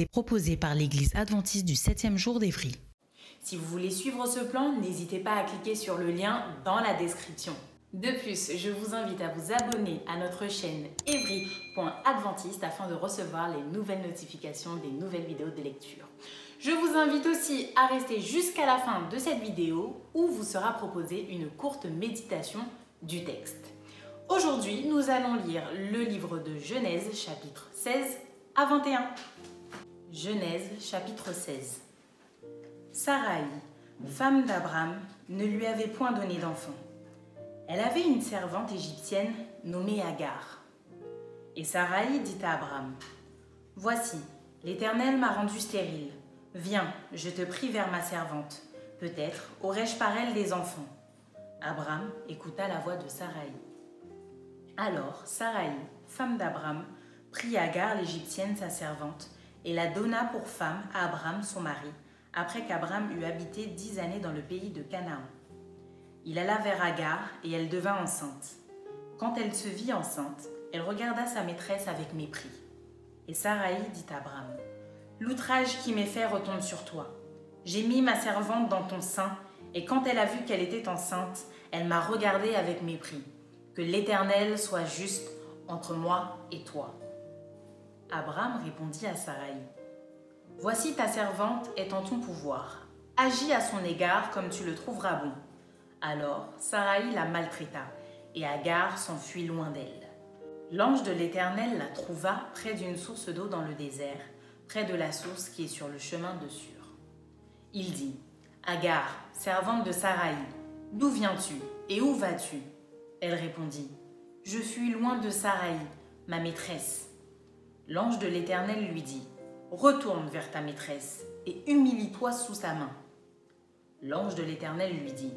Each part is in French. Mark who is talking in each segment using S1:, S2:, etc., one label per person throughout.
S1: Est proposée par l'Église adventiste du 7e jour d'Évry.
S2: Si vous voulez suivre ce plan, n'hésitez pas à cliquer sur le lien dans la description. De plus, je vous invite à vous abonner à notre chaîne evry.adventiste afin de recevoir les nouvelles notifications des nouvelles vidéos de lecture. Je vous invite aussi à rester jusqu'à la fin de cette vidéo où vous sera proposée une courte méditation du texte. Aujourd'hui, nous allons lire le livre de Genèse chapitre 16 à 21. Genèse chapitre 16. Sarai, femme d'Abraham, ne lui avait point donné d'enfant. Elle avait une servante égyptienne nommée Agar. Et Sarai dit à Abraham, Voici, l'Éternel m'a rendu stérile. Viens, je te prie vers ma servante. Peut-être aurai-je par elle des enfants. Abraham écouta la voix de Sarai. Alors Sarai, femme d'Abraham, prit Agar l'Égyptienne sa servante, et la donna pour femme à Abraham son mari, après qu'Abraham eut habité dix années dans le pays de Canaan. Il alla vers Agar, et elle devint enceinte. Quand elle se vit enceinte, elle regarda sa maîtresse avec mépris. Et Sarai dit à Abraham, L'outrage qui m'est fait retombe sur toi. J'ai mis ma servante dans ton sein, et quand elle a vu qu'elle était enceinte, elle m'a regardé avec mépris. Que l'Éternel soit juste entre moi et toi. Abraham répondit à Sarai Voici ta servante est en ton pouvoir. Agis à son égard comme tu le trouveras bon. Alors Sarai la maltraita, et Agar s'enfuit loin d'elle. L'ange de l'Éternel la trouva près d'une source d'eau dans le désert, près de la source qui est sur le chemin de Sur. Il dit Agar, servante de Sarai, d'où viens-tu et où vas-tu? Elle répondit Je fuis loin de Sarai, ma maîtresse. L'ange de l'Éternel lui dit, Retourne vers ta maîtresse et humilie-toi sous sa main. L'ange de l'Éternel lui dit,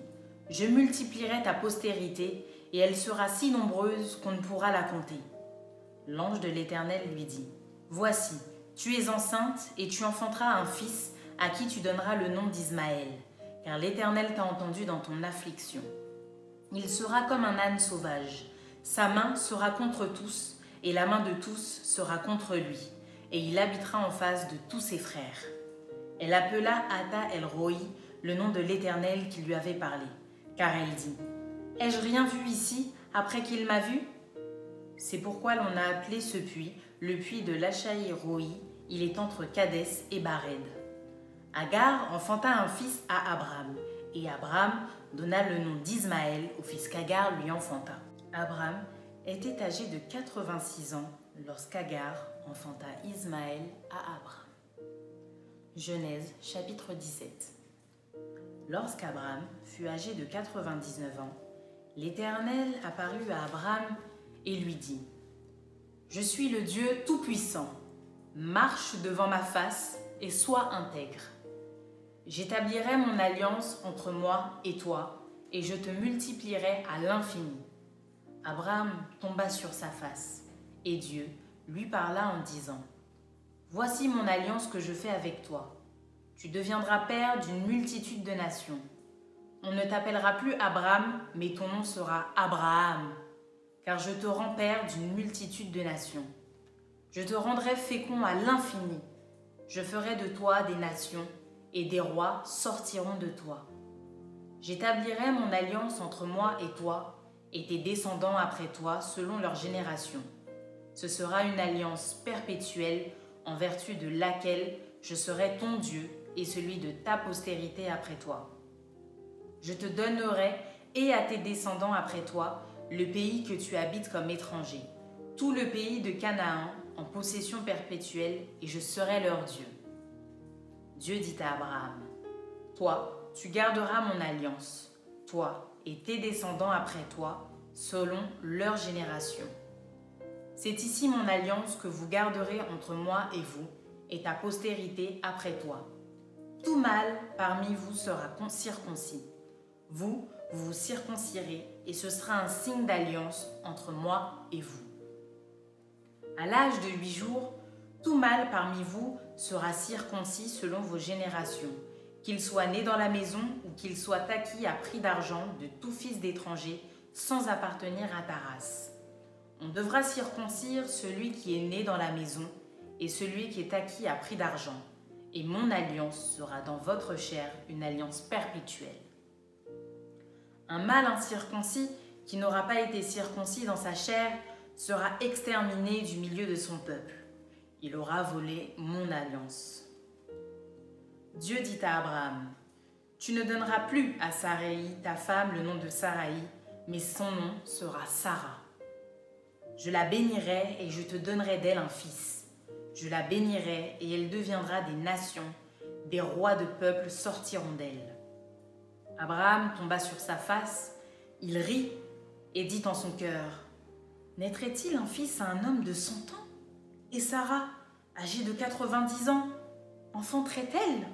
S2: Je multiplierai ta postérité et elle sera si nombreuse qu'on ne pourra la compter. L'ange de l'Éternel lui dit, Voici, tu es enceinte et tu enfanteras un fils à qui tu donneras le nom d'Ismaël, car l'Éternel t'a entendu dans ton affliction. Il sera comme un âne sauvage, sa main sera contre tous et la main de tous sera contre lui, et il habitera en face de tous ses frères. Elle appela Ada El Roi, le nom de l'Éternel qui lui avait parlé, car elle dit Ai-je rien vu ici après qu'il m'a vu? C'est pourquoi l'on a appelé ce puits le puits de l'Achaï Roi, il est entre Cadès et Bared. Agar enfanta un fils à Abraham, et Abraham donna le nom d'Ismaël au fils qu'Agar lui enfanta. Était âgé de 86 ans lorsqu'Agar enfanta Ismaël à Abraham. Genèse chapitre 17 Lorsqu'Abraham fut âgé de 99 ans, l'Éternel apparut à Abraham et lui dit, Je suis le Dieu Tout-Puissant, marche devant ma face et sois intègre. J'établirai mon alliance entre moi et toi, et je te multiplierai à l'infini. Abraham tomba sur sa face, et Dieu lui parla en disant, Voici mon alliance que je fais avec toi. Tu deviendras père d'une multitude de nations. On ne t'appellera plus Abraham, mais ton nom sera Abraham, car je te rends père d'une multitude de nations. Je te rendrai fécond à l'infini. Je ferai de toi des nations, et des rois sortiront de toi. J'établirai mon alliance entre moi et toi, et tes descendants après toi selon leur génération. Ce sera une alliance perpétuelle en vertu de laquelle je serai ton Dieu et celui de ta postérité après toi. Je te donnerai et à tes descendants après toi le pays que tu habites comme étranger, tout le pays de Canaan en possession perpétuelle et je serai leur Dieu. Dieu dit à Abraham, Toi, tu garderas mon alliance, toi et tes descendants après toi, selon leur génération. C'est ici mon alliance que vous garderez entre moi et vous, et ta postérité après toi. Tout mâle parmi vous sera circoncis. Vous, vous vous circoncirez, et ce sera un signe d'alliance entre moi et vous. À l'âge de huit jours, tout mâle parmi vous sera circoncis selon vos générations, qu'il soit né dans la maison ou qu'il soit acquis à prix d'argent de tout fils d'étranger sans appartenir à ta race. On devra circoncire celui qui est né dans la maison et celui qui est acquis à prix d'argent, et mon alliance sera dans votre chair une alliance perpétuelle. Un mâle incirconcis qui n'aura pas été circoncis dans sa chair sera exterminé du milieu de son peuple. Il aura volé mon alliance. Dieu dit à Abraham, Tu ne donneras plus à Sarai, ta femme, le nom de Sarai, mais son nom sera Sarah. Je la bénirai et je te donnerai d'elle un fils. Je la bénirai et elle deviendra des nations, des rois de peuples sortiront d'elle. Abraham tomba sur sa face, il rit et dit en son cœur, Naîtrait-il un fils à un homme de cent ans? Et Sarah, âgée de quatre-vingt-dix ans, enfanterait-elle?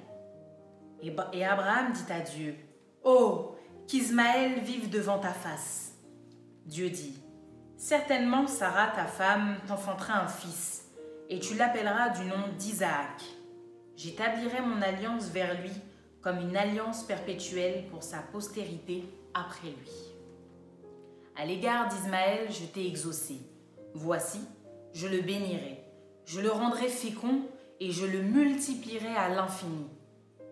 S2: Et Abraham dit à Dieu, Oh, qu'Ismaël vive devant ta face. Dieu dit, Certainement Sarah, ta femme, t'enfantera un fils, et tu l'appelleras du nom d'Isaac. J'établirai mon alliance vers lui comme une alliance perpétuelle pour sa postérité après lui. À l'égard d'Ismaël, je t'ai exaucé. Voici, je le bénirai, je le rendrai fécond et je le multiplierai à l'infini.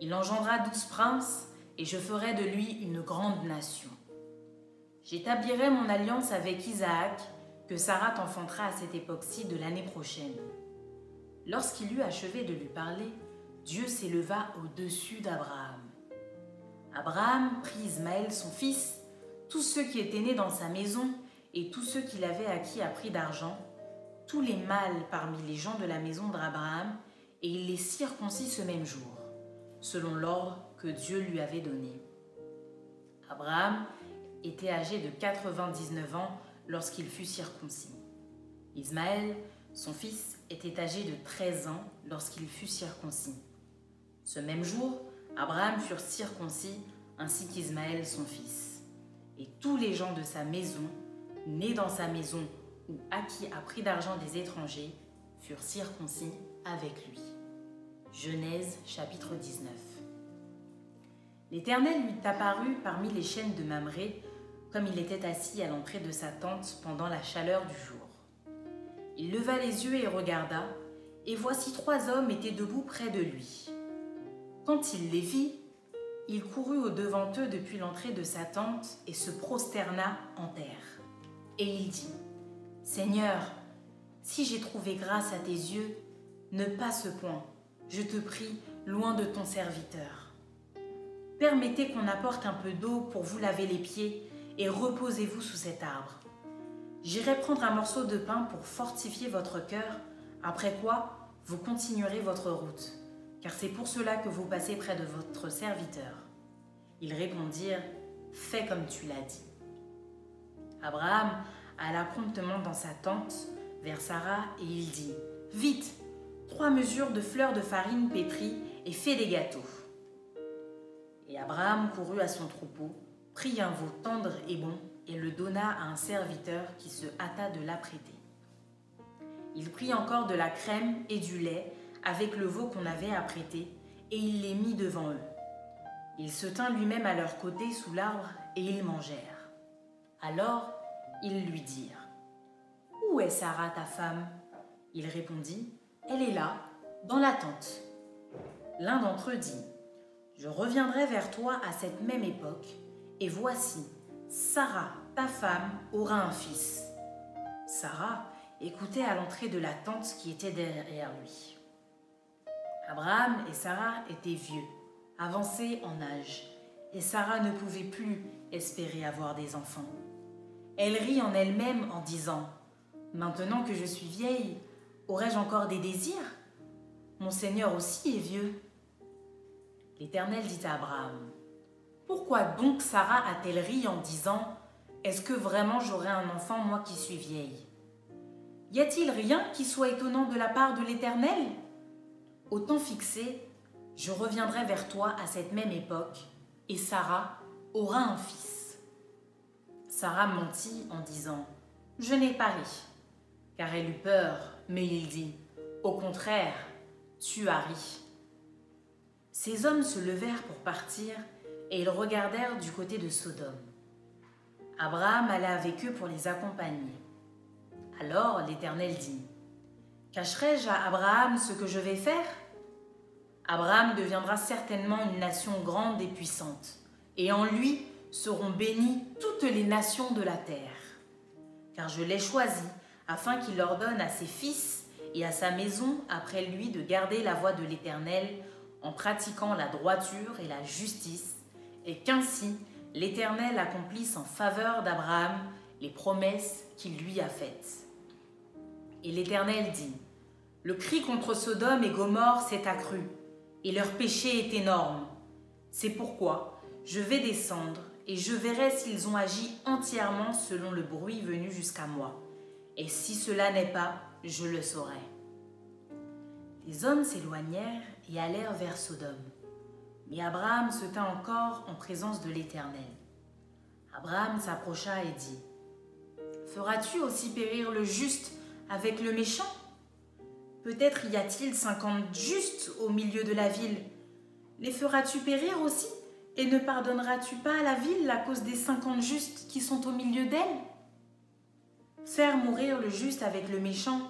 S2: Il engendra douze princes et je ferai de lui une grande nation. J'établirai mon alliance avec Isaac, que Sarah t'enfantera à cette époque-ci de l'année prochaine. Lorsqu'il eut achevé de lui parler, Dieu s'éleva au-dessus d'Abraham. Abraham prit Ismaël son fils, tous ceux qui étaient nés dans sa maison et tous ceux qu'il avait acquis à prix d'argent, tous les mâles parmi les gens de la maison d'Abraham, et il les circoncit ce même jour, selon l'ordre que Dieu lui avait donné. Abraham était âgé de 99 ans lorsqu'il fut circoncis. Ismaël, son fils, était âgé de 13 ans lorsqu'il fut circoncis. Ce même jour, Abraham fut circoncis ainsi qu'Ismaël son fils. Et tous les gens de sa maison, nés dans sa maison ou acquis à prix d'argent des étrangers, furent circoncis avec lui. Genèse chapitre 19. L'Éternel lui apparut parmi les chaînes de Mamré, comme il était assis à l'entrée de sa tente pendant la chaleur du jour. Il leva les yeux et regarda, et voici trois hommes étaient debout près de lui. Quand il les vit, il courut au-devant eux depuis l'entrée de sa tente et se prosterna en terre. Et il dit, Seigneur, si j'ai trouvé grâce à tes yeux, ne passe point, je te prie, loin de ton serviteur. Permettez qu'on apporte un peu d'eau pour vous laver les pieds et reposez-vous sous cet arbre. J'irai prendre un morceau de pain pour fortifier votre cœur, après quoi vous continuerez votre route car c'est pour cela que vous passez près de votre serviteur. Ils répondirent, Fais comme tu l'as dit. Abraham alla promptement dans sa tente vers Sarah et il dit, Vite, trois de fleurs de farine pétrie et fais des gâteaux. Et Abraham courut à son troupeau, prit un veau tendre et bon et le donna à un serviteur qui se hâta de l'apprêter. Il prit encore de la crème et du lait avec le veau qu'on avait apprêté, et il les mit devant eux. Il se tint lui-même à leur côté sous l'arbre, et ils mangèrent. Alors ils lui dirent Où est Sarah ta femme? Il répondit Elle est là, dans la tente. L'un d'entre eux dit Je reviendrai vers toi à cette même époque, et voici, Sarah, ta femme, aura un fils. Sarah écoutait à l'entrée de la tente qui était derrière lui. Abraham et Sarah étaient vieux, avancés en âge, et Sarah ne pouvait plus espérer avoir des enfants. Elle rit en elle-même en disant Maintenant que je suis vieille, aurais-je encore des désirs? Mon Seigneur aussi est vieux. L'Éternel dit à Abraham, Pourquoi donc Sarah a-t-elle ri en disant, Est-ce que vraiment j'aurai un enfant, moi qui suis vieille? Y a-t-il rien qui soit étonnant de la part de l'Éternel? Au temps fixé, je reviendrai vers toi à cette même époque, et Sarah aura un fils. Sarah mentit en disant, Je n'ai pas ri, car elle eut peur, mais il dit, Au contraire, tu as ri. Ces hommes se levèrent pour partir, et ils regardèrent du côté de Sodome. Abraham alla avec eux pour les accompagner. Alors l'Éternel dit, Cacherai-je à Abraham ce que je vais faire? Abraham deviendra certainement une nation grande et puissante, et en lui seront bénies toutes les nations de la terre. Car je l'ai choisi afin qu'il ordonne à ses fils et à sa maison après lui de garder la voie de l'Éternel en pratiquant la droiture et la justice, et qu'ainsi l'Éternel accomplisse en faveur d'Abraham les promesses qu'il lui a faites. Et l'Éternel dit, Le cri contre Sodome et Gomorre s'est accru, et leur péché est énorme. C'est pourquoi je vais descendre et je verrai s'ils ont agi entièrement selon le bruit venu jusqu'à moi. Et si cela n'est pas, je le saurai. Les hommes s'éloignèrent et allèrent vers Sodome. Mais Abraham se tint encore en présence de l'Éternel. Abraham s'approcha et dit, Feras-tu aussi périr le juste avec le méchant? Peut-être y a-t-il cinquante justes au milieu de la ville. Les feras-tu périr aussi? Et ne pardonneras-tu pas à la ville à cause des cinquante justes qui sont au milieu d'elle? Faire mourir le juste avec le méchant,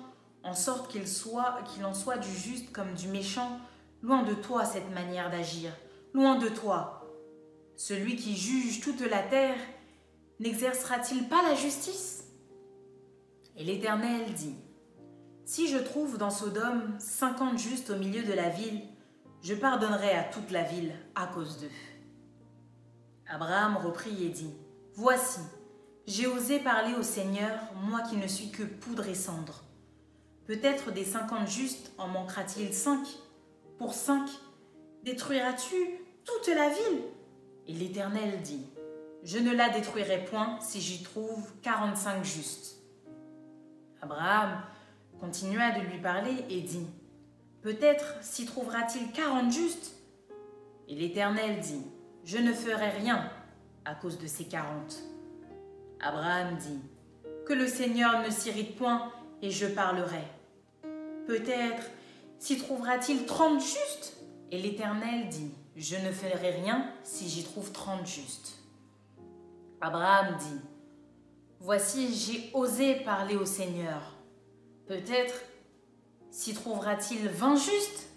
S2: en sorte qu'il en soit du juste comme du méchant, loin de toi cette manière d'agir, loin de toi. Celui qui juge toute la terre, n'exercera-t-il pas la justice? Et l'Éternel dit, si je trouve dans Sodome cinquante justes au milieu de la ville, je pardonnerai à toute la ville à cause d'eux. Abraham reprit et dit, Voici, j'ai osé parler au Seigneur, moi qui ne suis que poudre et cendre. Peut-être des cinquante justes en manquera-t-il cinq Pour cinq, détruiras-tu toute la ville? Et l'Éternel dit, Je ne la détruirai point si j'y trouve quarante-cinq justes. Abraham continua de lui parler et dit, Peut-être s'y trouvera-t-il quarante justes? Et l'Éternel dit, Je ne ferai rien à cause de ces quarante. Abraham dit, Que le Seigneur ne s'irrite point et je parlerai. Peut-être s'y trouvera-t-il trente justes? Et l'Éternel dit, Je ne ferai rien si j'y trouve trente justes. Abraham dit, Voici, j'ai osé parler au Seigneur. Peut-être s'y trouvera-t-il vingt justes?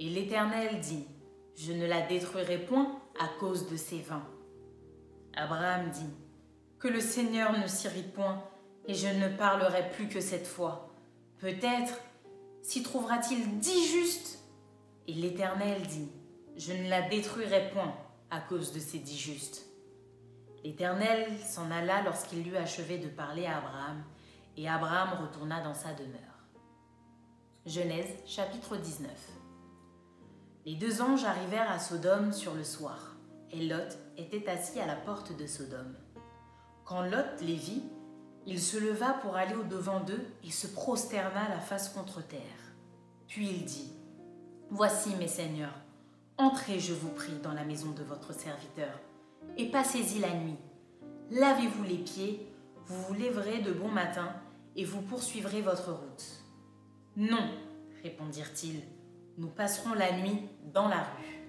S2: Et l'Éternel dit, Je ne la détruirai point à cause de ces vingt. Abraham dit, Que le Seigneur ne s'irrite point, et je ne parlerai plus que cette fois. Peut-être s'y trouvera-t-il dix justes Et l'Éternel dit, Je ne la détruirai point à cause de ces dix justes. L'Éternel s'en alla lorsqu'il eut achevé de parler à Abraham, et Abraham retourna dans sa demeure. Genèse chapitre 19 Les deux anges arrivèrent à Sodome sur le soir, et Lot était assis à la porte de Sodome. Quand Lot les vit, il se leva pour aller au-devant d'eux et se prosterna la face contre terre. Puis il dit, Voici mes seigneurs, entrez, je vous prie, dans la maison de votre serviteur, et passez-y la nuit. Lavez-vous les pieds, vous vous lèverez de bon matin, et vous poursuivrez votre route. Non, répondirent-ils, nous passerons la nuit dans la rue.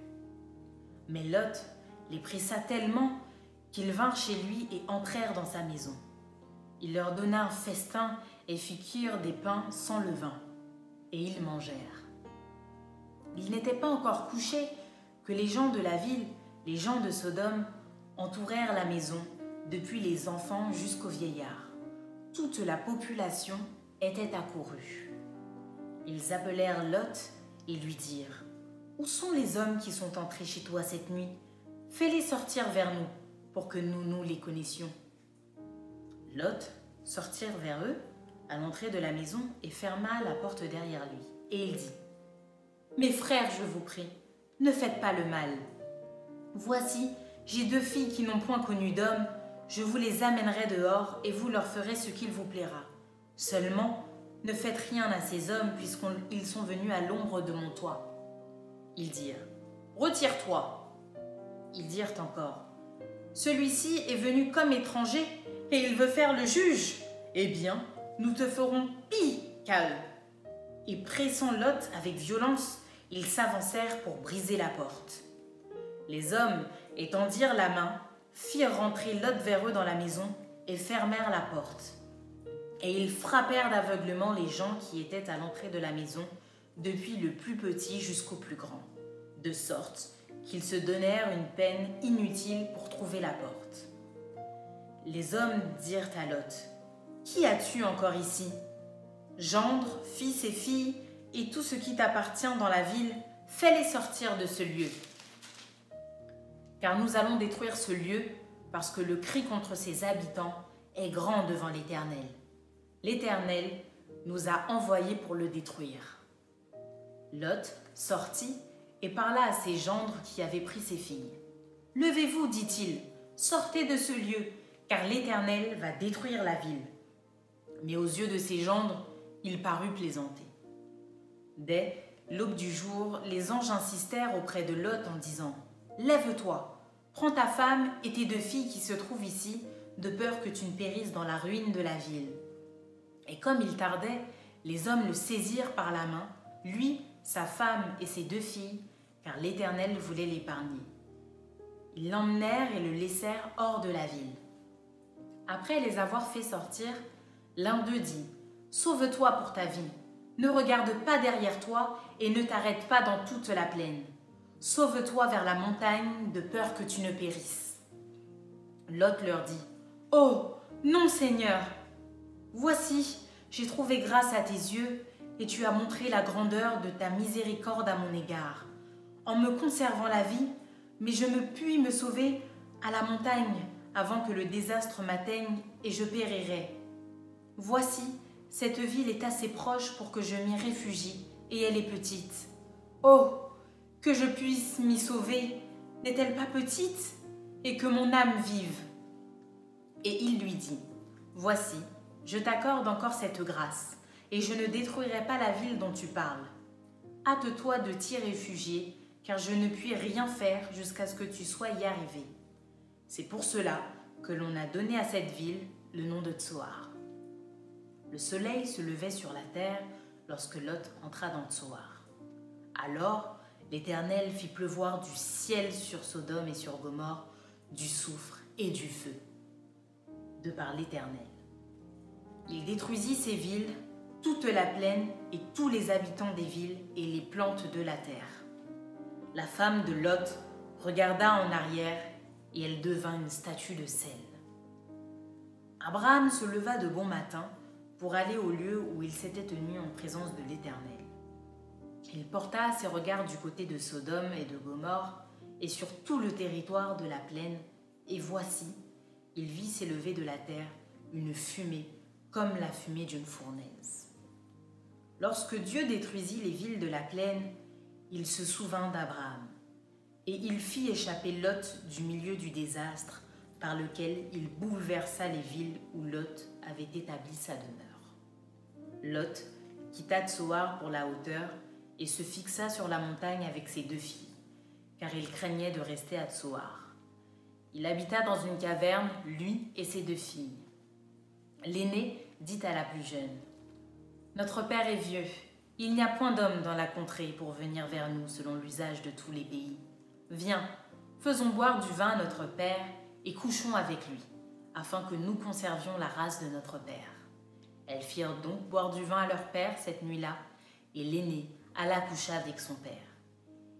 S2: Mais Lot les pressa tellement qu'ils vinrent chez lui et entrèrent dans sa maison. Il leur donna un festin et fit cuire des pains sans levain, et ils mangèrent. Il n'était pas encore couché que les gens de la ville, les gens de Sodome, entourèrent la maison, depuis les enfants jusqu'aux vieillards toute la population était accourue. Ils appelèrent Lot et lui dirent Où sont les hommes qui sont entrés chez toi cette nuit? Fais-les sortir vers nous pour que nous nous les connaissions. Lot sortirent vers eux, à l'entrée de la maison et ferma la porte derrière lui. Et il dit Mes frères, je vous prie, ne faites pas le mal. Voici, j'ai deux filles qui n'ont point connu d'homme, je vous les amènerai dehors et vous leur ferez ce qu'il vous plaira. Seulement, ne faites rien à ces hommes puisqu'ils sont venus à l'ombre de mon toit. Ils dirent Retire-toi. Ils dirent encore Celui-ci est venu comme étranger et il veut faire le juge. Eh bien, nous te ferons pis eux. Et pressant Lot avec violence, ils s'avancèrent pour briser la porte. Les hommes, étendirent la main, firent rentrer Lot vers eux dans la maison et fermèrent la porte. Et ils frappèrent d'aveuglement les gens qui étaient à l'entrée de la maison, depuis le plus petit jusqu'au plus grand, de sorte qu'ils se donnèrent une peine inutile pour trouver la porte. Les hommes dirent à Lot, Qui as-tu encore ici? Gendre, fils et filles, et tout ce qui t'appartient dans la ville, fais-les sortir de ce lieu. Car nous allons détruire ce lieu, parce que le cri contre ses habitants est grand devant l'Éternel. L'Éternel nous a envoyés pour le détruire. Lot sortit et parla à ses gendres qui avaient pris ses filles. Levez-vous, dit-il, sortez de ce lieu, car l'Éternel va détruire la ville. Mais aux yeux de ses gendres, il parut plaisanter. Dès l'aube du jour, les anges insistèrent auprès de Lot en disant Lève-toi, prends ta femme et tes deux filles qui se trouvent ici, de peur que tu ne périsses dans la ruine de la ville. Et comme il tardait, les hommes le saisirent par la main, lui, sa femme et ses deux filles, car l'Éternel voulait l'épargner. Ils l'emmenèrent et le laissèrent hors de la ville. Après les avoir fait sortir, l'un d'eux dit Sauve-toi pour ta vie, ne regarde pas derrière toi et ne t'arrête pas dans toute la plaine. Sauve-toi vers la montagne de peur que tu ne périsses. Lot leur dit Oh, non Seigneur, Voici, j'ai trouvé grâce à tes yeux, et tu as montré la grandeur de ta miséricorde à mon égard, en me conservant la vie, mais je ne puis me sauver à la montagne avant que le désastre m'atteigne et je périrai. Voici, cette ville est assez proche pour que je m'y réfugie, et elle est petite. Oh, que je puisse m'y sauver, n'est-elle pas petite, et que mon âme vive Et il lui dit, Voici, je t'accorde encore cette grâce, et je ne détruirai pas la ville dont tu parles. Hâte-toi de t'y réfugier, car je ne puis rien faire jusqu'à ce que tu sois y arrivé. C'est pour cela que l'on a donné à cette ville le nom de Tsoar. Le soleil se levait sur la terre lorsque Lot entra dans Tsoar. Alors l'Éternel fit pleuvoir du ciel sur Sodome et sur Gomorre du soufre et du feu, de par l'Éternel. Il détruisit ces villes, toute la plaine et tous les habitants des villes et les plantes de la terre. La femme de Lot regarda en arrière et elle devint une statue de sel. Abraham se leva de bon matin pour aller au lieu où il s'était tenu en présence de l'Éternel. Il porta ses regards du côté de Sodome et de Gomorre et sur tout le territoire de la plaine, et voici, il vit s'élever de la terre une fumée comme la fumée d'une fournaise. Lorsque Dieu détruisit les villes de la plaine, il se souvint d'Abraham, et il fit échapper Lot du milieu du désastre par lequel il bouleversa les villes où Lot avait établi sa demeure. Lot quitta Tsoar pour la hauteur et se fixa sur la montagne avec ses deux filles, car il craignait de rester à Tsoar. Il habita dans une caverne, lui et ses deux filles. L'aîné dit à la plus jeune Notre père est vieux. Il n'y a point d'homme dans la contrée pour venir vers nous selon l'usage de tous les pays. Viens, faisons boire du vin à notre père et couchons avec lui, afin que nous conservions la race de notre père. Elles firent donc boire du vin à leur père cette nuit-là, et l'aîné alla coucher avec son père.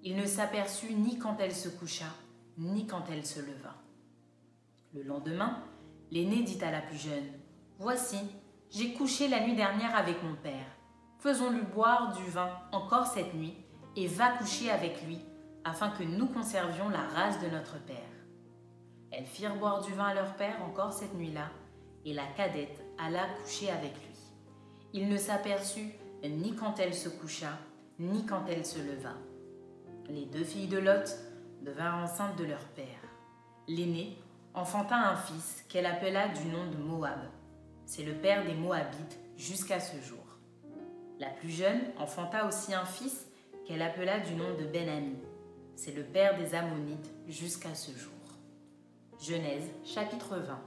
S2: Il ne s'aperçut ni quand elle se coucha, ni quand elle se leva. Le lendemain, l'aîné dit à la plus jeune Voici, j'ai couché la nuit dernière avec mon père. Faisons-lui boire du vin encore cette nuit et va coucher avec lui, afin que nous conservions la race de notre père. Elles firent boire du vin à leur père encore cette nuit-là, et la cadette alla coucher avec lui. il ne s'aperçut ni quand elle se coucha, ni quand elle se leva. Les deux filles de Lot devinrent enceintes de leur père. L'aînée enfanta un fils qu'elle appela du nom de Moab. C'est le père des Moabites jusqu'à ce jour. La plus jeune enfanta aussi un fils qu'elle appela du nom de Ben-Ami. C'est le père des Ammonites jusqu'à ce jour. Genèse chapitre 20.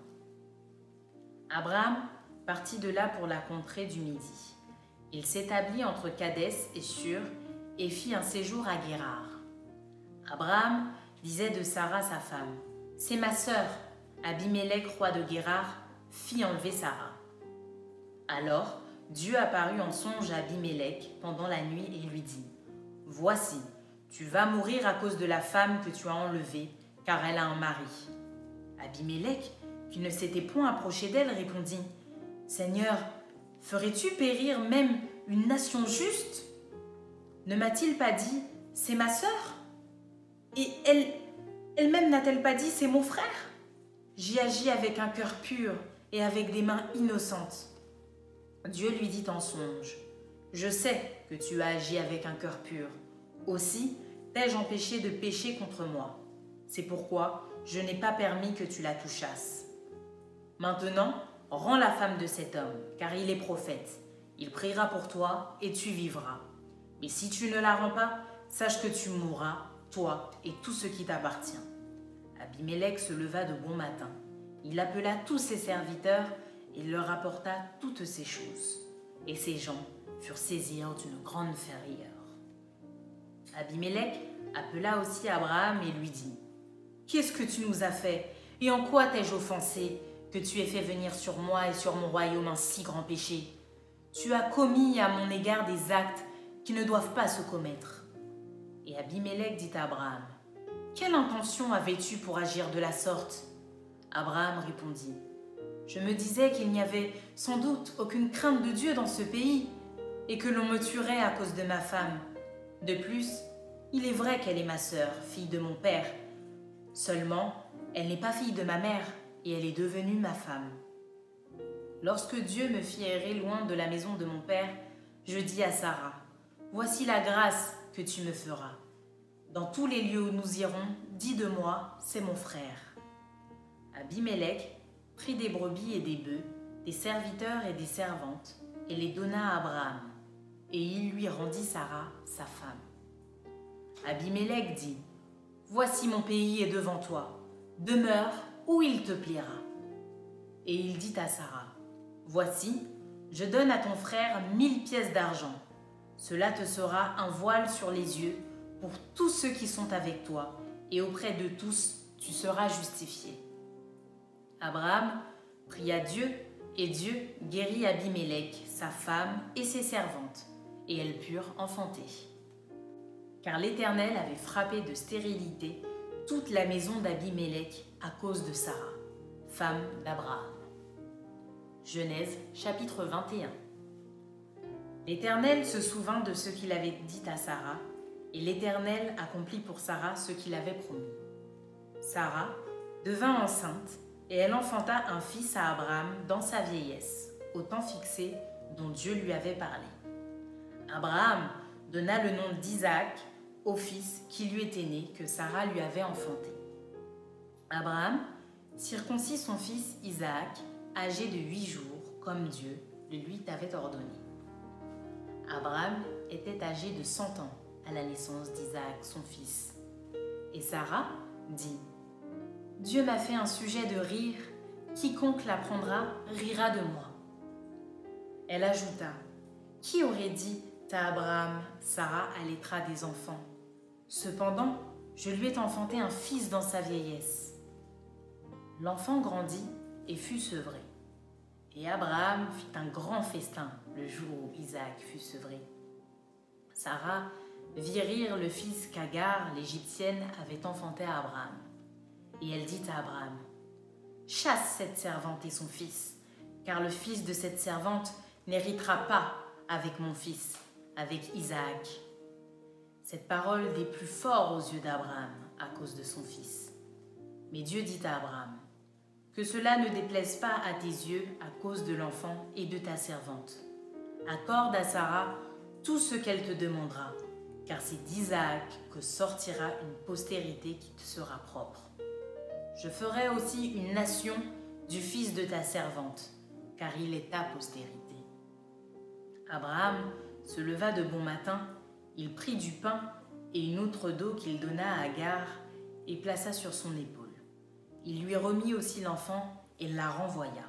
S2: Abraham partit de là pour la contrée du Midi. Il s'établit entre Cadès et Shur et fit un séjour à Guérard. Abraham disait de Sarah sa femme C'est ma sœur. Abimelech, roi de Guérard, fit enlever Sarah. Alors Dieu apparut en songe à Abimelech pendant la nuit et lui dit Voici, tu vas mourir à cause de la femme que tu as enlevée, car elle a un mari. Abimelech, qui ne s'était point approché d'elle, répondit Seigneur, ferais-tu périr même une nation juste? Ne m'a-t-il pas dit C'est ma sœur? Et elle, elle-même n'a-t-elle pas dit C'est mon frère? J'y agis avec un cœur pur et avec des mains innocentes. Dieu lui dit en songe Je sais que tu as agi avec un cœur pur. Aussi t'ai-je empêché de pécher contre moi? C'est pourquoi je n'ai pas permis que tu la touchasses. Maintenant, rends la femme de cet homme, car il est prophète. Il priera pour toi et tu vivras. Mais si tu ne la rends pas, sache que tu mourras, toi et tout ce qui t'appartient. Abimelech se leva de bon matin. Il appela tous ses serviteurs et leur apporta toutes ces choses. Et ces gens furent saisis d'une grande frayeur. Abimelech appela aussi Abraham et lui dit Qu'est-ce que tu nous as fait Et en quoi t'ai-je offensé que tu aies fait venir sur moi et sur mon royaume un si grand péché? Tu as commis à mon égard des actes qui ne doivent pas se commettre. Et Abimelech dit à Abraham Quelle intention avais-tu pour agir de la sorte? Abraham répondit Je me disais qu'il n'y avait sans doute aucune crainte de Dieu dans ce pays et que l'on me tuerait à cause de ma femme. De plus, il est vrai qu'elle est ma sœur, fille de mon père. Seulement, elle n'est pas fille de ma mère, et elle est devenue ma femme. Lorsque Dieu me fit errer loin de la maison de mon père, je dis à Sarah, Voici la grâce que tu me feras. Dans tous les lieux où nous irons, dis de moi, c'est mon frère. Abimelech prit des brebis et des bœufs, des serviteurs et des servantes, et les donna à Abraham, et il lui rendit Sarah, sa femme. Abimelech dit, Voici mon pays est devant toi, demeure où il te plaira. Et il dit à Sarah, Voici, je donne à ton frère mille pièces d'argent. Cela te sera un voile sur les yeux pour tous ceux qui sont avec toi, et auprès de tous tu seras justifié. Abraham pria Dieu, et Dieu guérit Abimelech, sa femme et ses servantes, et elles purent enfanter car l'Éternel avait frappé de stérilité toute la maison d'Abimelech à cause de Sarah, femme d'Abraham. Genèse chapitre 21 L'Éternel se souvint de ce qu'il avait dit à Sarah, et l'Éternel accomplit pour Sarah ce qu'il avait promis. Sarah devint enceinte, et elle enfanta un fils à Abraham dans sa vieillesse, au temps fixé dont Dieu lui avait parlé. Abraham donna le nom d'Isaac au fils qui lui était né que Sarah lui avait enfanté. Abraham circoncit son fils Isaac, âgé de huit jours, comme Dieu le lui avait ordonné. Abraham était âgé de cent ans à la naissance d'Isaac, son fils. Et Sarah dit, Dieu m'a fait un sujet de rire, quiconque l'apprendra rira de moi. Elle ajouta, Qui aurait dit à Abraham, Sarah allaitera des enfants? Cependant, je lui ai enfanté un fils dans sa vieillesse. L'enfant grandit et fut sevré. Et Abraham fit un grand festin le jour où Isaac fut sevré. Sarah vit rire le fils qu'Agar, l'Égyptienne, avait enfanté à Abraham. Et elle dit à Abraham, Chasse cette servante et son fils, car le fils de cette servante n'héritera pas avec mon fils, avec Isaac. Cette parole des plus forts aux yeux d'Abraham à cause de son fils. Mais Dieu dit à Abraham, Que cela ne déplaise pas à tes yeux à cause de l'enfant et de ta servante. accorde à Sarah tout ce qu'elle te demandera, car c'est d'Isaac que sortira une postérité qui te sera propre. Je ferai aussi une nation du fils de ta servante, car il est ta postérité. Abraham se leva de bon matin, il prit du pain et une outre d'eau qu'il donna à Agar et plaça sur son épaule. Il lui remit aussi l'enfant et la renvoya.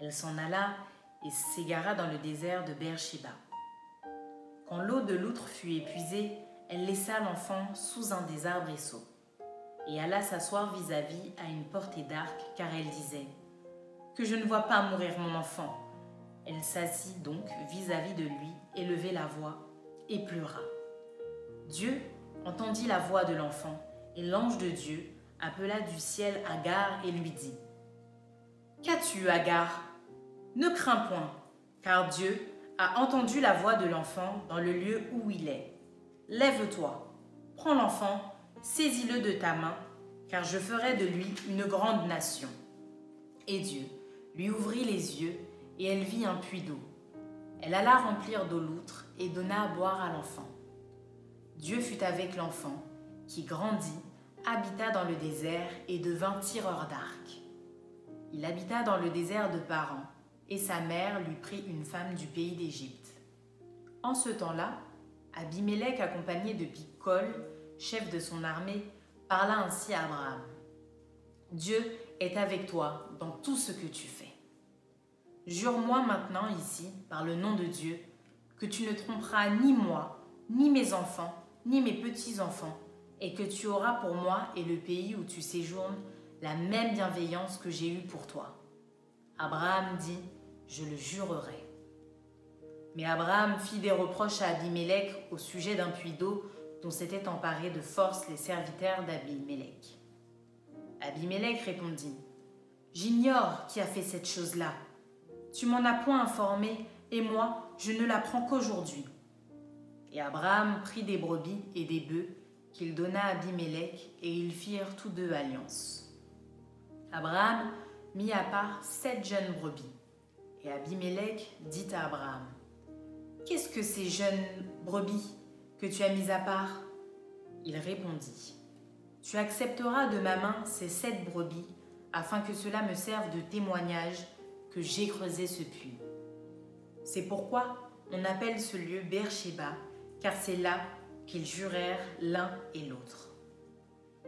S2: Elle s'en alla et s'égara dans le désert de Beersheba. Quand l'eau de l'outre fut épuisée, elle laissa l'enfant sous un des arbrisseaux et alla s'asseoir vis-à-vis à une portée d'arc, car elle disait Que je ne vois pas mourir mon enfant. Elle s'assit donc vis-à-vis de lui, élevait la voix et pleura. Dieu entendit la voix de l'enfant, et l'ange de Dieu appela du ciel Agar et lui dit Qu'as-tu, Agar? Ne crains point, car Dieu a entendu la voix de l'enfant dans le lieu où il est. Lève-toi, prends l'enfant, saisis-le de ta main, car je ferai de lui une grande nation. Et Dieu lui ouvrit les yeux, et elle vit un puits d'eau. Elle alla remplir d'eau l'outre et donna à boire à l'enfant. Dieu fut avec l'enfant, qui grandit, habita dans le désert et devint tireur d'arc. Il habita dans le désert de Paran, et sa mère lui prit une femme du pays d'Égypte. En ce temps-là, Abimélec, accompagné de Picol, chef de son armée, parla ainsi à Abraham. Dieu est avec toi dans tout ce que tu fais. Jure-moi maintenant ici, par le nom de Dieu, que tu ne tromperas ni moi, ni mes enfants, ni mes petits-enfants, et que tu auras pour moi et le pays où tu séjournes la même bienveillance que j'ai eue pour toi. Abraham dit, je le jurerai. Mais Abraham fit des reproches à Abimélec au sujet d'un puits d'eau dont s'étaient emparés de force les serviteurs d'Abimélec. Abimélec répondit J'ignore qui a fait cette chose-là. Tu m'en as point informé, et moi, je ne l'apprends qu'aujourd'hui. Et Abraham prit des brebis et des bœufs qu'il donna à Abimélec, et ils firent tous deux alliance. Abraham mit à part sept jeunes brebis, et Abimélec dit à Abraham Qu'est-ce que ces jeunes brebis? Que tu as mis à part Il répondit Tu accepteras de ma main ces sept brebis, afin que cela me serve de témoignage que j'ai creusé ce puits. C'est pourquoi on appelle ce lieu Beersheba, car c'est là qu'ils jurèrent l'un et l'autre.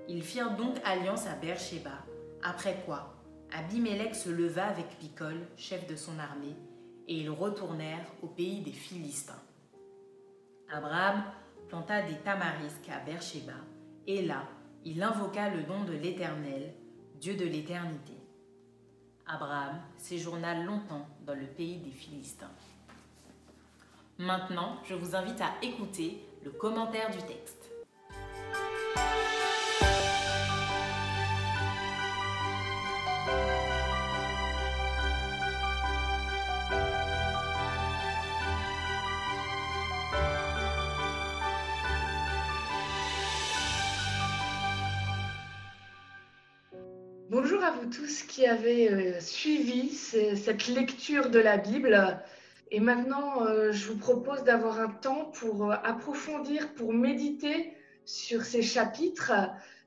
S2: Ils firent donc alliance à Beersheba, après quoi Abimelech se leva avec Picol, chef de son armée, et ils retournèrent au pays des Philistins. Abraham planta des tamarisques à Beersheba, et là, il invoqua le nom de l'Éternel, Dieu de l'éternité. Abraham séjourna longtemps dans le pays des Philistins. Maintenant, je vous invite à écouter le commentaire du texte.
S3: Qui avez euh, suivi cette lecture de la Bible. Et maintenant, euh, je vous propose d'avoir un temps pour euh, approfondir, pour méditer sur ces chapitres.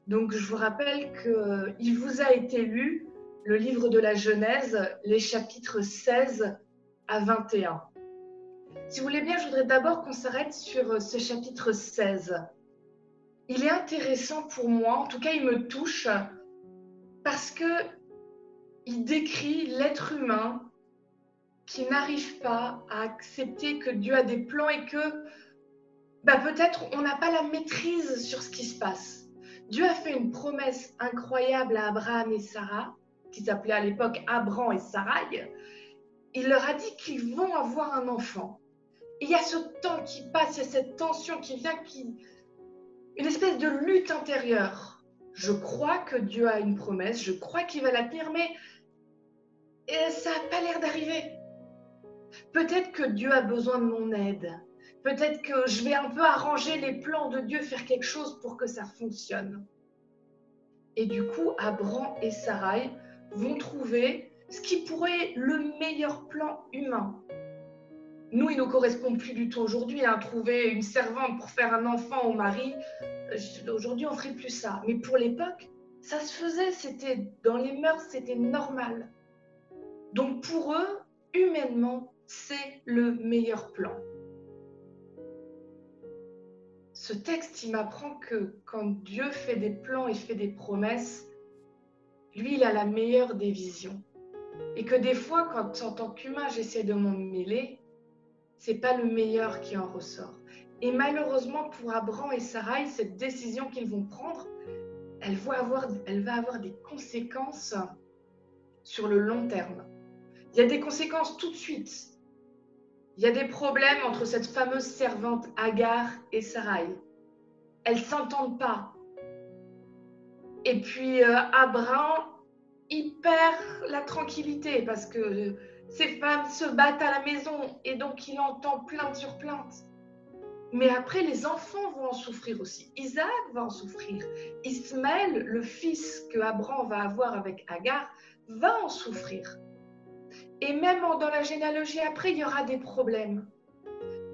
S3: Donc, je vous rappelle qu'il vous a été lu le livre de la Genèse, les chapitres 16 à 21. Si vous voulez bien, je voudrais d'abord qu'on s'arrête sur ce chapitre 16. Il est intéressant pour moi, en tout cas, il me touche parce que il décrit l'être humain qui n'arrivent pas à accepter que Dieu a des plans et que bah, peut-être on n'a pas la maîtrise sur ce qui se passe. Dieu a fait une promesse incroyable à Abraham et Sarah, qui s'appelait à l'époque Abraham et Sarai. Il leur a dit qu'ils vont avoir un enfant. il y a ce temps qui passe, il y a cette tension qui vient, qui... une espèce de lutte intérieure. Je crois que Dieu a une promesse, je crois qu'il va la tenir, mais ça n'a pas l'air d'arriver. Peut-être que Dieu a besoin de mon aide. Peut-être que je vais un peu arranger les plans de Dieu, faire quelque chose pour que ça fonctionne. Et du coup, Abraham et Sarai vont trouver ce qui pourrait être le meilleur plan humain. nous, il ne nous correspond plus du tout aujourd'hui. Hein. Trouver une servante pour faire un enfant au mari, euh, aujourd'hui, on ferait plus ça. Mais pour l'époque, ça se faisait, c'était dans les mœurs, c'était normal. Donc pour eux, humainement, c'est le meilleur plan. Ce texte, il m'apprend que quand Dieu fait des plans et fait des promesses, lui, il a la meilleure des visions. Et que des fois, quand en tant qu'humain, j'essaie de m'en mêler, c'est pas le meilleur qui en ressort. Et malheureusement pour Abraham et Sarai, cette décision qu'ils vont prendre, elle va, avoir, elle va avoir des conséquences sur le long terme. Il y a des conséquences tout de suite. Il y a des problèmes entre cette fameuse servante Agar et Sarai. Elles s'entendent pas. Et puis euh, Abraham, il perd la tranquillité parce que ces femmes se battent à la maison et donc il entend plainte sur plainte. Mais après, les enfants vont en souffrir aussi. Isaac va en souffrir. Ismaël, le fils que Abraham va avoir avec Agar, va en souffrir. Et même dans la généalogie après, il y aura des problèmes.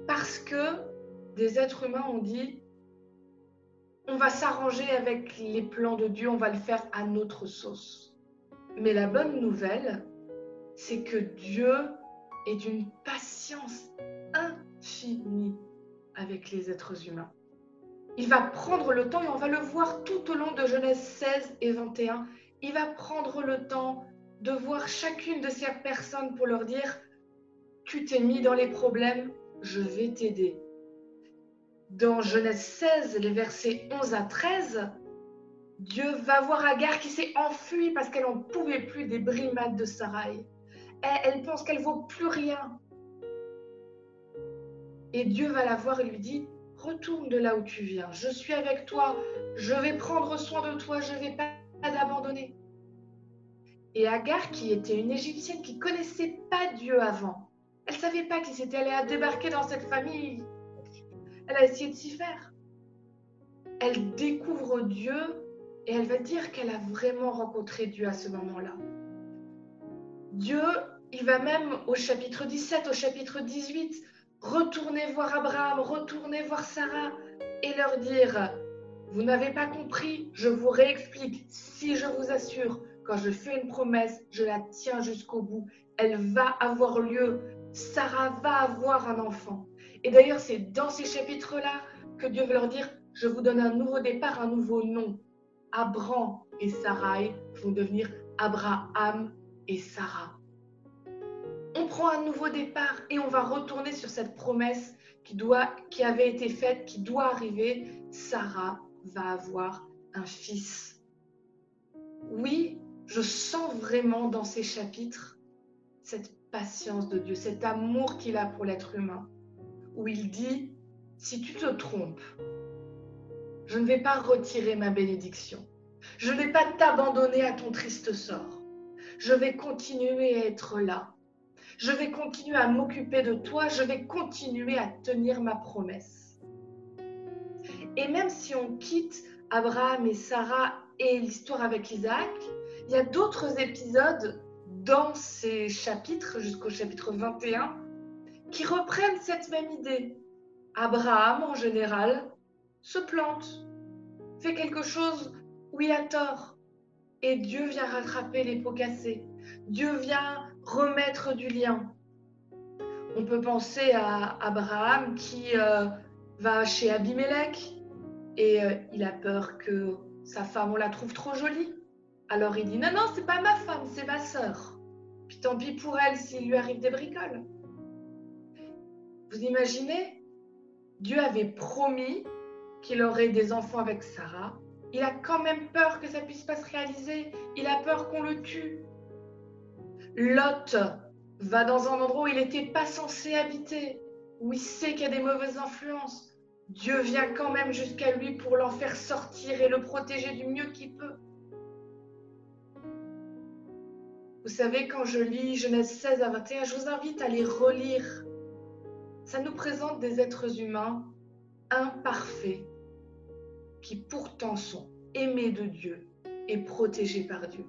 S3: Parce que des êtres humains ont dit, on va s'arranger avec les plans de Dieu, on va le faire à notre sauce. Mais la bonne nouvelle, c'est que Dieu est d'une patience infinie avec les êtres humains. Il va prendre le temps, et on va le voir tout au long de Genèse 16 et 21, il va prendre le temps de voir chacune de ces personnes pour leur dire, tu t'es mis dans les problèmes, je vais t'aider. Dans Genèse 16, les versets 11 à 13, Dieu va voir Agar qui s'est enfuie parce qu'elle n'en pouvait plus des brimades de Sarai. Elle, pense qu'elle vaut plus rien. Et Dieu va la voir et lui dit, retourne de là où tu viens, je suis avec toi, je vais prendre soin de toi, je ne vais pas t'abandonner. Et Agar, qui était une Égyptienne qui connaissait pas Dieu avant, elle savait pas qu'il s'était allé à débarquer dans cette famille. Elle a essayé de s'y faire. Elle découvre Dieu et elle va dire qu'elle a vraiment rencontré Dieu à ce moment-là. Dieu, il va même au chapitre 17, au chapitre 18, retourner voir Abraham, retourner voir Sarah et leur dire, vous n'avez pas compris, je vous réexplique, si je vous assure, quand je fais une promesse, je la tiens jusqu'au bout. Elle va avoir lieu. Sarah va avoir un enfant. Et d'ailleurs, c'est dans ces chapitres-là que Dieu veut leur dire, je vous donne un nouveau départ, un nouveau nom. Abraham et Sarai vont devenir Abraham et Sarah. On prend un nouveau départ et on va retourner sur cette promesse qui, qui avait été faite, qui doit arriver. Sarah va avoir un fils. Oui, je sens vraiment dans ces chapitres cette patience de Dieu, cet amour qu'il a pour l'être humain, où il dit, si tu te trompes, je ne vais pas retirer ma bénédiction, je ne vais pas t'abandonner à ton triste sort, je vais continuer à être là, je vais continuer à m'occuper de toi, je vais continuer à tenir ma promesse. Et même si on quitte Abraham et Sarah et l'histoire avec Isaac, y a d'autres épisodes dans ces chapitres, jusqu'au chapitre 21, qui reprennent cette même idée. Abraham, en général, se plante, fait quelque chose où il a tort, et Dieu vient rattraper les pots cassés. Dieu vient remettre du lien. On peut penser à Abraham qui euh, va chez Abimelech et euh, il a peur que sa femme, on la trouve trop jolie. Alors il dit non, non, c'est pas ma femme, c'est ma sœur. Puis tant pis pour elle s'il lui arrive des bricoles. Vous imaginez Dieu avait promis qu'il aurait des enfants avec Sarah. Il a quand même peur que ça puisse pas se réaliser. Il a peur qu'on le tue. Lot va dans un endroit où il n'était pas censé habiter, où il sait qu'il y a des mauvaises influences. Dieu vient quand même jusqu'à lui pour l'en faire sortir et le protéger du mieux qu'il peut. Vous savez, quand je lis Genèse 16 à 21, je vous invite à les relire. Ça nous présente des êtres humains imparfaits qui pourtant sont aimés de Dieu et protégés par Dieu.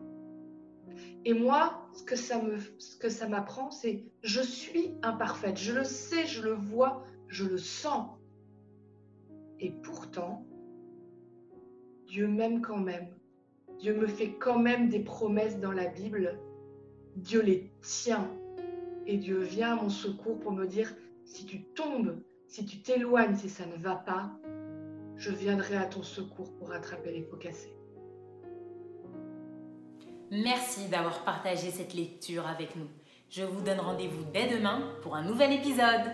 S3: Et moi, ce que ça me, ce que c'est je suis imparfaite. Je le sais, je le vois, je le sens. Et pourtant, Dieu m'aime quand même. Dieu me fait quand même des promesses dans la Bible. Dieu les tient. Et Dieu vient à mon secours pour me dire, si tu tombes, si tu t'éloignes, si ça ne va pas, je viendrai à ton secours pour rattraper les pots cassés.
S2: Merci d'avoir partagé cette lecture avec nous. Je vous donne rendez-vous dès demain pour un nouvel épisode.